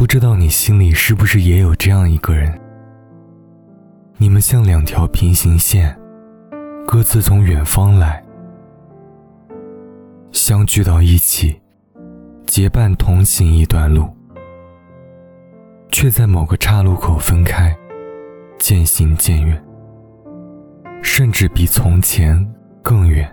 不知道你心里是不是也有这样一个人？你们像两条平行线，各自从远方来，相聚到一起，结伴同行一段路，却在某个岔路口分开，渐行渐远，甚至比从前更远。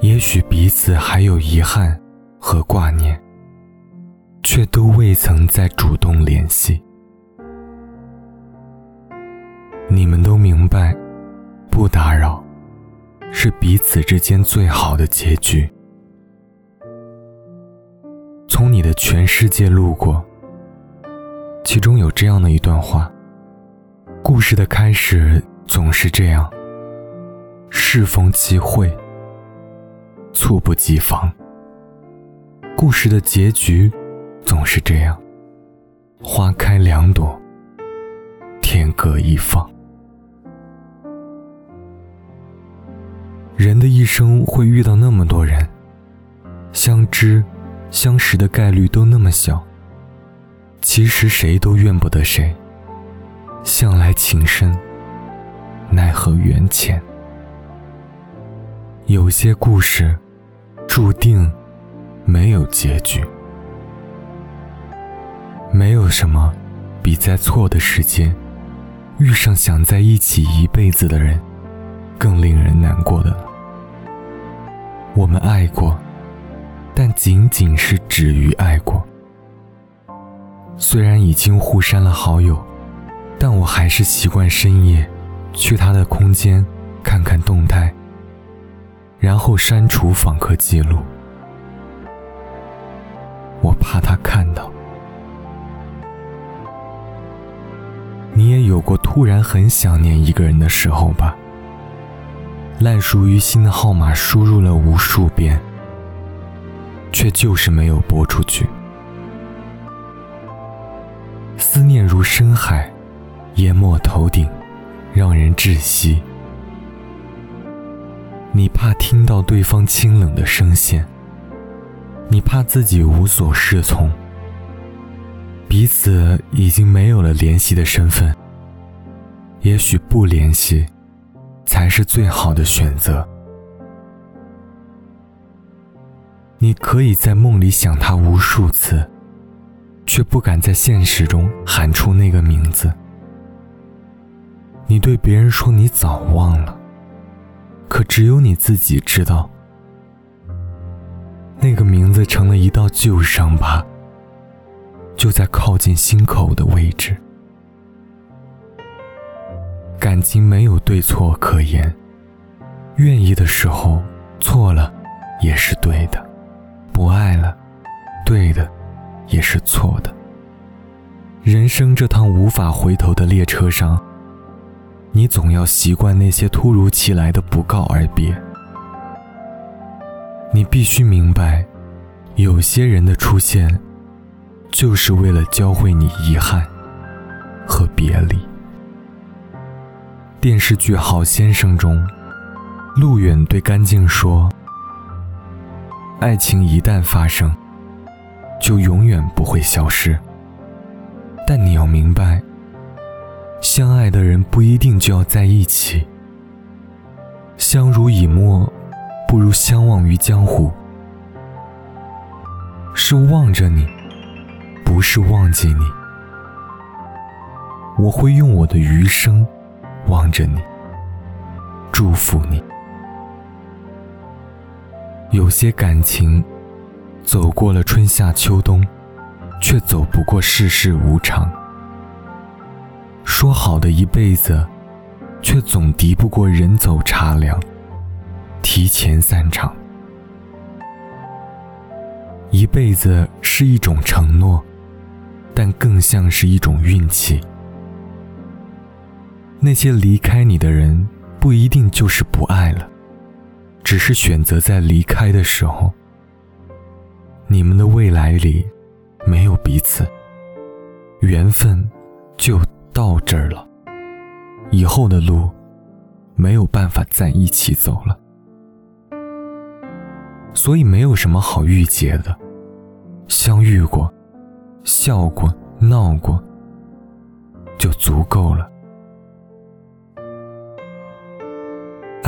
也许彼此还有遗憾和挂念，却都未曾再主动联系。你们都明白，不打扰是彼此之间最好的结局。从你的全世界路过，其中有这样的一段话：故事的开始总是这样，适逢其会。猝不及防。故事的结局总是这样：花开两朵，天各一方。人的一生会遇到那么多人，相知、相识的概率都那么小。其实谁都怨不得谁。向来情深，奈何缘浅。有些故事。注定没有结局。没有什么比在错的时间遇上想在一起一辈子的人更令人难过的了。我们爱过，但仅仅是止于爱过。虽然已经互删了好友，但我还是习惯深夜去他的空间看看动态。然后删除访客记录，我怕他看到。过突然很想念一个人的时候吧？烂熟于心的号码输入了无数遍，却就是没有拨出去。思念如深海，淹没头顶，让人窒息。你怕听到对方清冷的声线，你怕自己无所适从，彼此已经没有了联系的身份。也许不联系，才是最好的选择。你可以在梦里想他无数次，却不敢在现实中喊出那个名字。你对别人说你早忘了。可只有你自己知道，那个名字成了一道旧伤疤，就在靠近心口的位置。感情没有对错可言，愿意的时候错了也是对的，不爱了，对的也是错的。人生这趟无法回头的列车上。你总要习惯那些突如其来的不告而别。你必须明白，有些人的出现，就是为了教会你遗憾和别离。电视剧《好先生》中，陆远对甘静说：“爱情一旦发生，就永远不会消失。但你要明白。”相爱的人不一定就要在一起。相濡以沫，不如相忘于江湖。是望着你，不是忘记你。我会用我的余生望着你，祝福你。有些感情，走过了春夏秋冬，却走不过世事无常。说好的一辈子，却总敌不过人走茶凉，提前散场。一辈子是一种承诺，但更像是一种运气。那些离开你的人，不一定就是不爱了，只是选择在离开的时候，你们的未来里没有彼此，缘分就。到这儿了，以后的路没有办法在一起走了，所以没有什么好郁结的，相遇过，笑过，闹过，就足够了。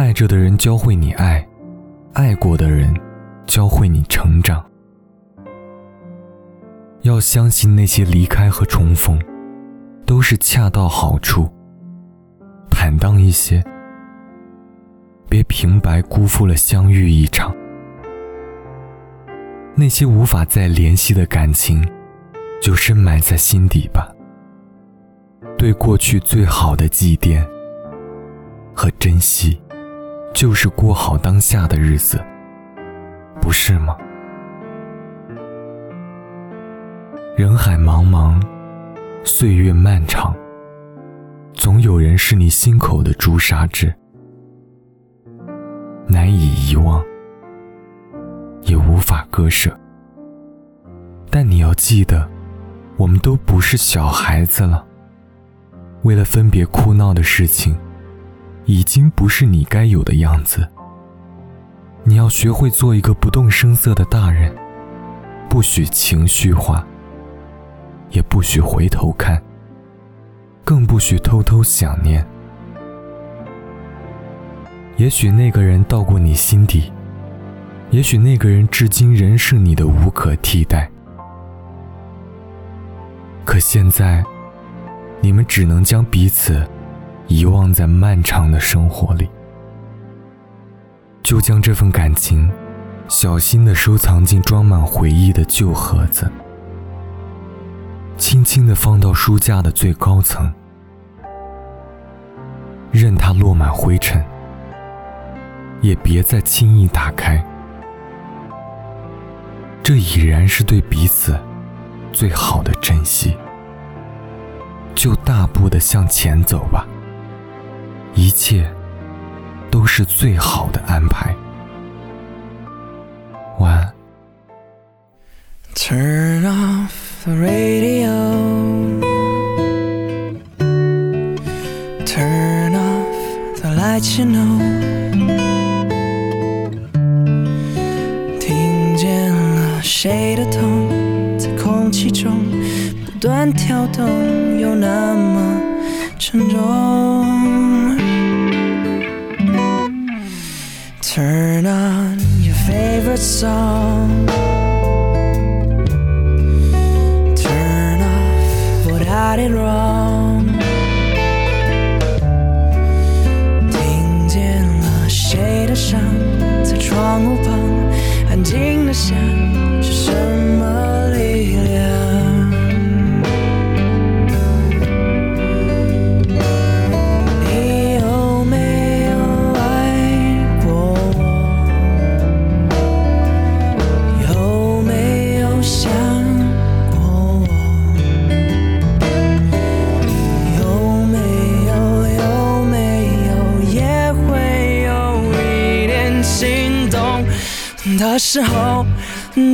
爱着的人教会你爱，爱过的人教会你成长。要相信那些离开和重逢，都是恰到好处。坦荡一些，别平白辜负了相遇一场。那些无法再联系的感情，就深埋在心底吧。对过去最好的祭奠和珍惜。就是过好当下的日子，不是吗？人海茫茫，岁月漫长，总有人是你心口的朱砂痣，难以遗忘，也无法割舍。但你要记得，我们都不是小孩子了，为了分别哭闹的事情。已经不是你该有的样子。你要学会做一个不动声色的大人，不许情绪化，也不许回头看，更不许偷偷想念。也许那个人到过你心底，也许那个人至今仍是你的无可替代。可现在，你们只能将彼此。遗忘在漫长的生活里，就将这份感情小心的收藏进装满回忆的旧盒子，轻轻的放到书架的最高层，任它落满灰尘，也别再轻易打开。这已然是对彼此最好的珍惜。就大步的向前走吧。一切都是最好的安排。晚安。Turn off the radio. Turn off the lights, you know. 听见了谁的痛，在空气中不断跳动，又那么沉重。Turn on your favorite song. Turn off what I did wrong. 听见了谁的伤，在窗户旁安静的想，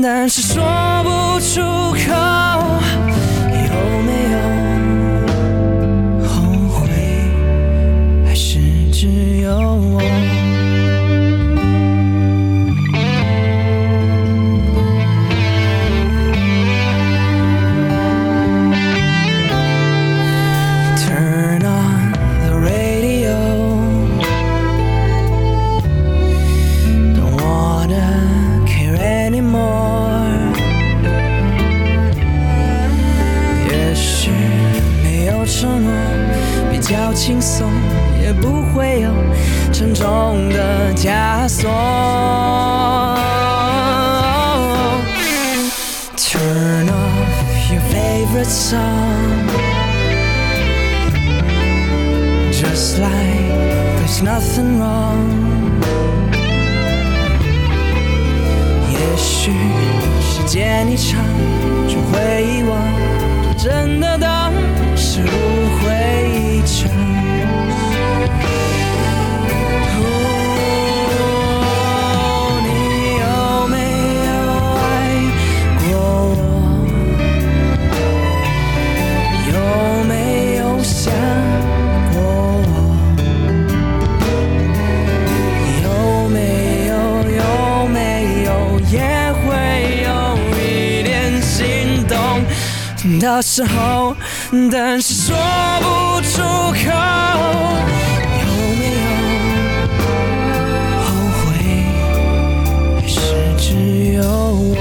但是说不出口，favorite song, just like there's nothing wrong. 也许时间一长就会遗忘，真的当是那时候，但是说不出口，有没有后悔？还是只有我。